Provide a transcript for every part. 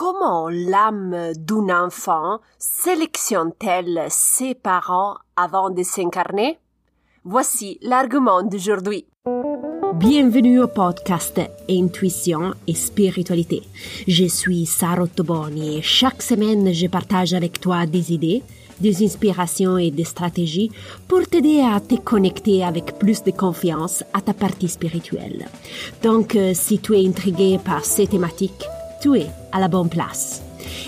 Comment l'âme d'un enfant sélectionne-t-elle ses parents avant de s'incarner? Voici l'argument d'aujourd'hui. Bienvenue au podcast Intuition et Spiritualité. Je suis Sarah Toboni et chaque semaine je partage avec toi des idées, des inspirations et des stratégies pour t'aider à te connecter avec plus de confiance à ta partie spirituelle. Donc, euh, si tu es intrigué par ces thématiques, tu es à la bonne place.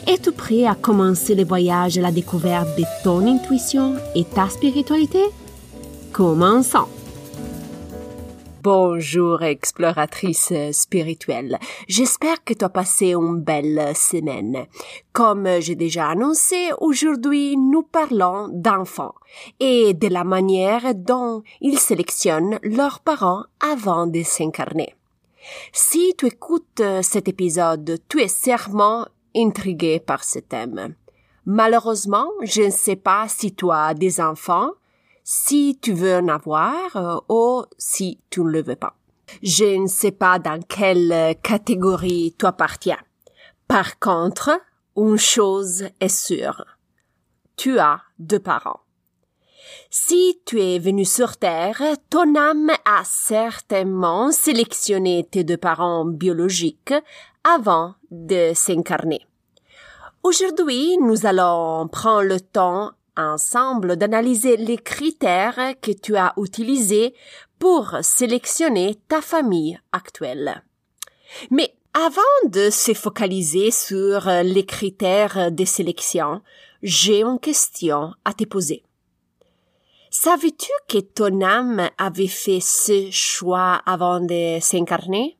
Es-tu prêt à commencer le voyage à la découverte de ton intuition et ta spiritualité? Commençons! Bonjour exploratrice spirituelle. J'espère que tu as passé une belle semaine. Comme j'ai déjà annoncé, aujourd'hui nous parlons d'enfants et de la manière dont ils sélectionnent leurs parents avant de s'incarner. Si tu écoutes cet épisode, tu es sûrement intrigué par ce thème. Malheureusement, je ne sais pas si tu as des enfants, si tu veux en avoir euh, ou si tu ne le veux pas. Je ne sais pas dans quelle catégorie tu appartiens. Par contre, une chose est sûre. Tu as deux parents. Si tu es venu sur Terre, ton âme a certainement sélectionné tes deux parents biologiques avant de s'incarner. Aujourd'hui, nous allons prendre le temps ensemble d'analyser les critères que tu as utilisés pour sélectionner ta famille actuelle. Mais avant de se focaliser sur les critères de sélection, j'ai une question à te poser. Savais-tu que ton âme avait fait ce choix avant de s'incarner?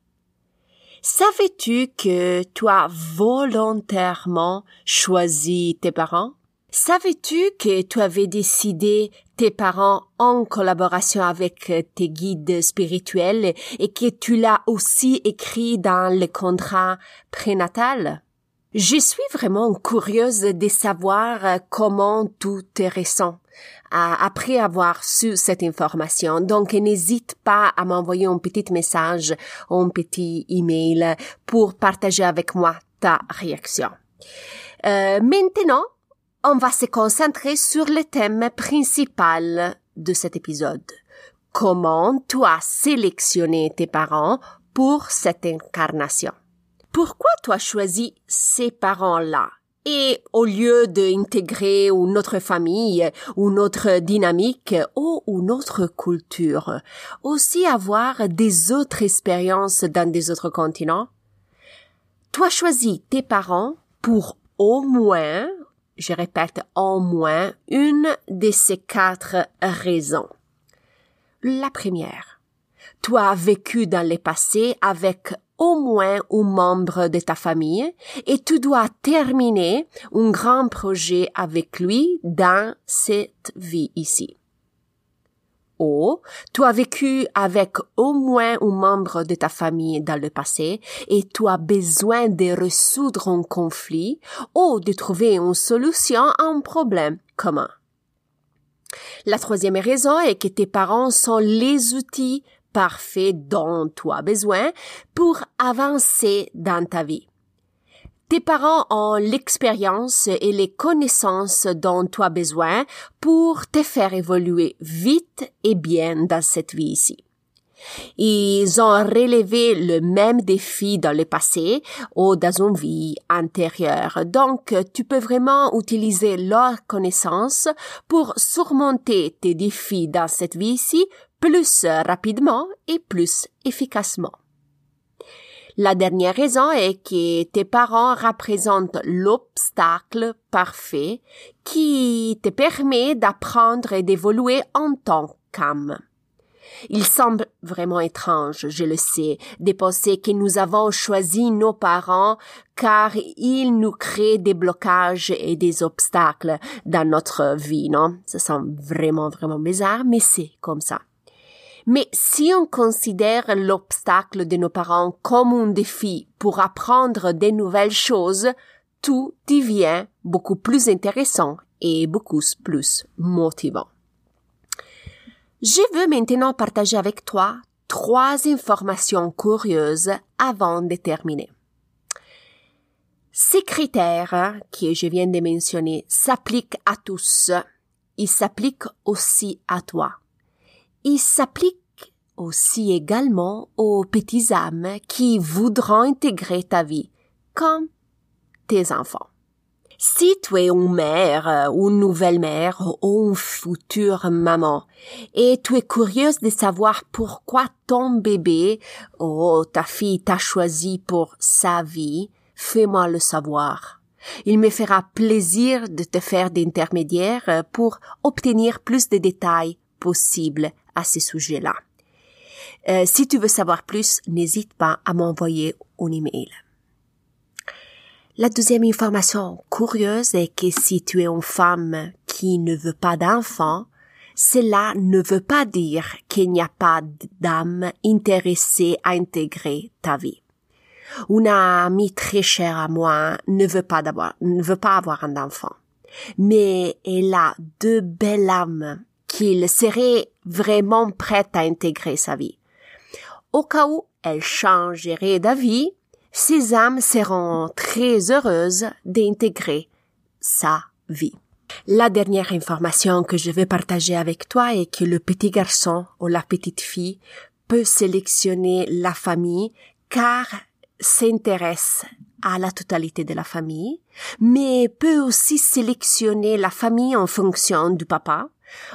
Savais-tu que tu as volontairement choisi tes parents? Savais-tu que tu avais décidé tes parents en collaboration avec tes guides spirituels et que tu l'as aussi écrit dans le contrat prénatal? Je suis vraiment curieuse de savoir comment tout est récent après avoir su cette information. Donc, n'hésite pas à m'envoyer un petit message un petit email pour partager avec moi ta réaction. Euh, maintenant, on va se concentrer sur le thème principal de cet épisode. Comment tu as sélectionné tes parents pour cette incarnation? Pourquoi tu as choisi ces parents-là? Et au lieu d'intégrer une autre famille, une autre dynamique ou une autre culture, aussi avoir des autres expériences dans des autres continents, tu as choisi tes parents pour au moins je répète, au moins une de ces quatre raisons. La première, tu as vécu dans le passé avec au moins un membre de ta famille et tu dois terminer un grand projet avec lui dans cette vie ici ou tu as vécu avec au moins un membre de ta famille dans le passé et tu as besoin de résoudre un conflit ou de trouver une solution à un problème commun. La troisième raison est que tes parents sont les outils parfaits dont tu as besoin pour avancer dans ta vie. Tes parents ont l'expérience et les connaissances dont tu as besoin pour te faire évoluer vite et bien dans cette vie ici. Ils ont relevé le même défi dans le passé ou dans une vie antérieure. Donc, tu peux vraiment utiliser leurs connaissances pour surmonter tes défis dans cette vie ici plus rapidement et plus efficacement. La dernière raison est que tes parents représentent l'obstacle parfait qui te permet d'apprendre et d'évoluer en tant qu'âme. Il semble vraiment étrange, je le sais, de penser que nous avons choisi nos parents car ils nous créent des blocages et des obstacles dans notre vie, non? Ça semble vraiment, vraiment bizarre, mais c'est comme ça. Mais si on considère l'obstacle de nos parents comme un défi pour apprendre de nouvelles choses, tout devient beaucoup plus intéressant et beaucoup plus motivant. Je veux maintenant partager avec toi trois informations curieuses avant de terminer. Ces critères que je viens de mentionner s'appliquent à tous. Ils s'appliquent aussi à toi. Ils s'appliquent aussi également aux petits âmes qui voudront intégrer ta vie, comme tes enfants. Si tu es une mère une nouvelle mère ou une future maman et tu es curieuse de savoir pourquoi ton bébé ou ta fille t'a choisi pour sa vie, fais-moi le savoir. Il me fera plaisir de te faire d'intermédiaire pour obtenir plus de détails possibles à ce sujet-là. Euh, si tu veux savoir plus, n'hésite pas à m'envoyer un email. La deuxième information curieuse est que si tu es une femme qui ne veut pas d'enfant, cela ne veut pas dire qu'il n'y a pas d'âme intéressée à intégrer ta vie. Une amie très chère à moi ne veut pas d'avoir, ne veut pas avoir un enfant. Mais elle a deux belles âmes qu'il serait vraiment prête à intégrer sa vie. Au cas où elle changerait d'avis, ces âmes seront très heureuses d'intégrer sa vie. La dernière information que je vais partager avec toi est que le petit garçon ou la petite fille peut sélectionner la famille car s'intéresse à la totalité de la famille, mais peut aussi sélectionner la famille en fonction du papa,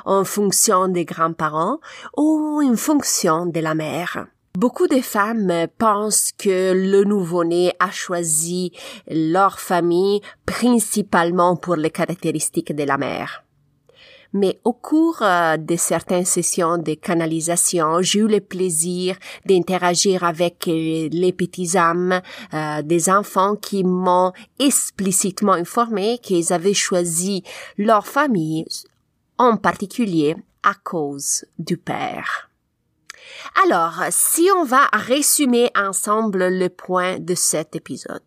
en fonction des grands-parents ou en fonction de la mère. Beaucoup de femmes pensent que le nouveau-né a choisi leur famille principalement pour les caractéristiques de la mère. Mais au cours euh, de certaines sessions de canalisation, j'ai eu le plaisir d'interagir avec euh, les petits âmes euh, des enfants qui m'ont explicitement informé qu'ils avaient choisi leur famille en particulier à cause du père. Alors, si on va résumer ensemble le point de cet épisode,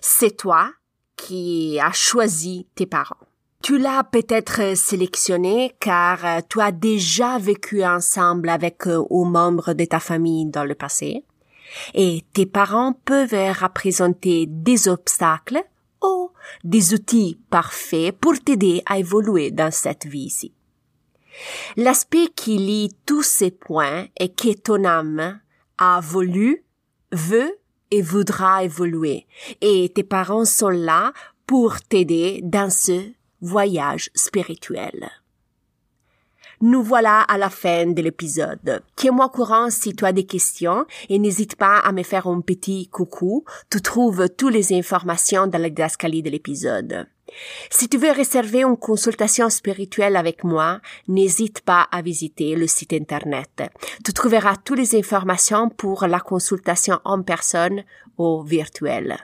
c'est toi qui as choisi tes parents. Tu l'as peut-être sélectionné car tu as déjà vécu ensemble avec un membre de ta famille dans le passé. Et tes parents peuvent représenter des obstacles ou des outils parfaits pour t'aider à évoluer dans cette vie-ci. L'aspect qui lie tous ces points est que ton âme a voulu, veut et voudra évoluer. Et tes parents sont là pour t'aider dans ce voyage spirituel. Nous voilà à la fin de l'épisode. Tiens-moi courant si tu as des questions et n'hésite pas à me faire un petit coucou. Tu trouves toutes les informations dans la didascalie de l'épisode. Si tu veux réserver une consultation spirituelle avec moi, n'hésite pas à visiter le site internet. Tu trouveras toutes les informations pour la consultation en personne ou virtuelle.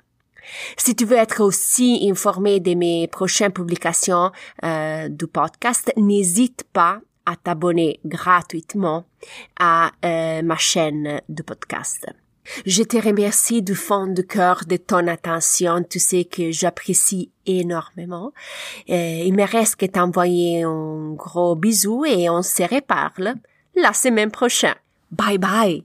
Si tu veux être aussi informé de mes prochaines publications euh, du podcast, n'hésite pas à t'abonner gratuitement à euh, ma chaîne de podcast. Je te remercie du fond du cœur de ton attention. Tu sais que j'apprécie énormément. Euh, il me reste que t'envoyer un gros bisou et on se reparle la semaine prochaine. Bye bye!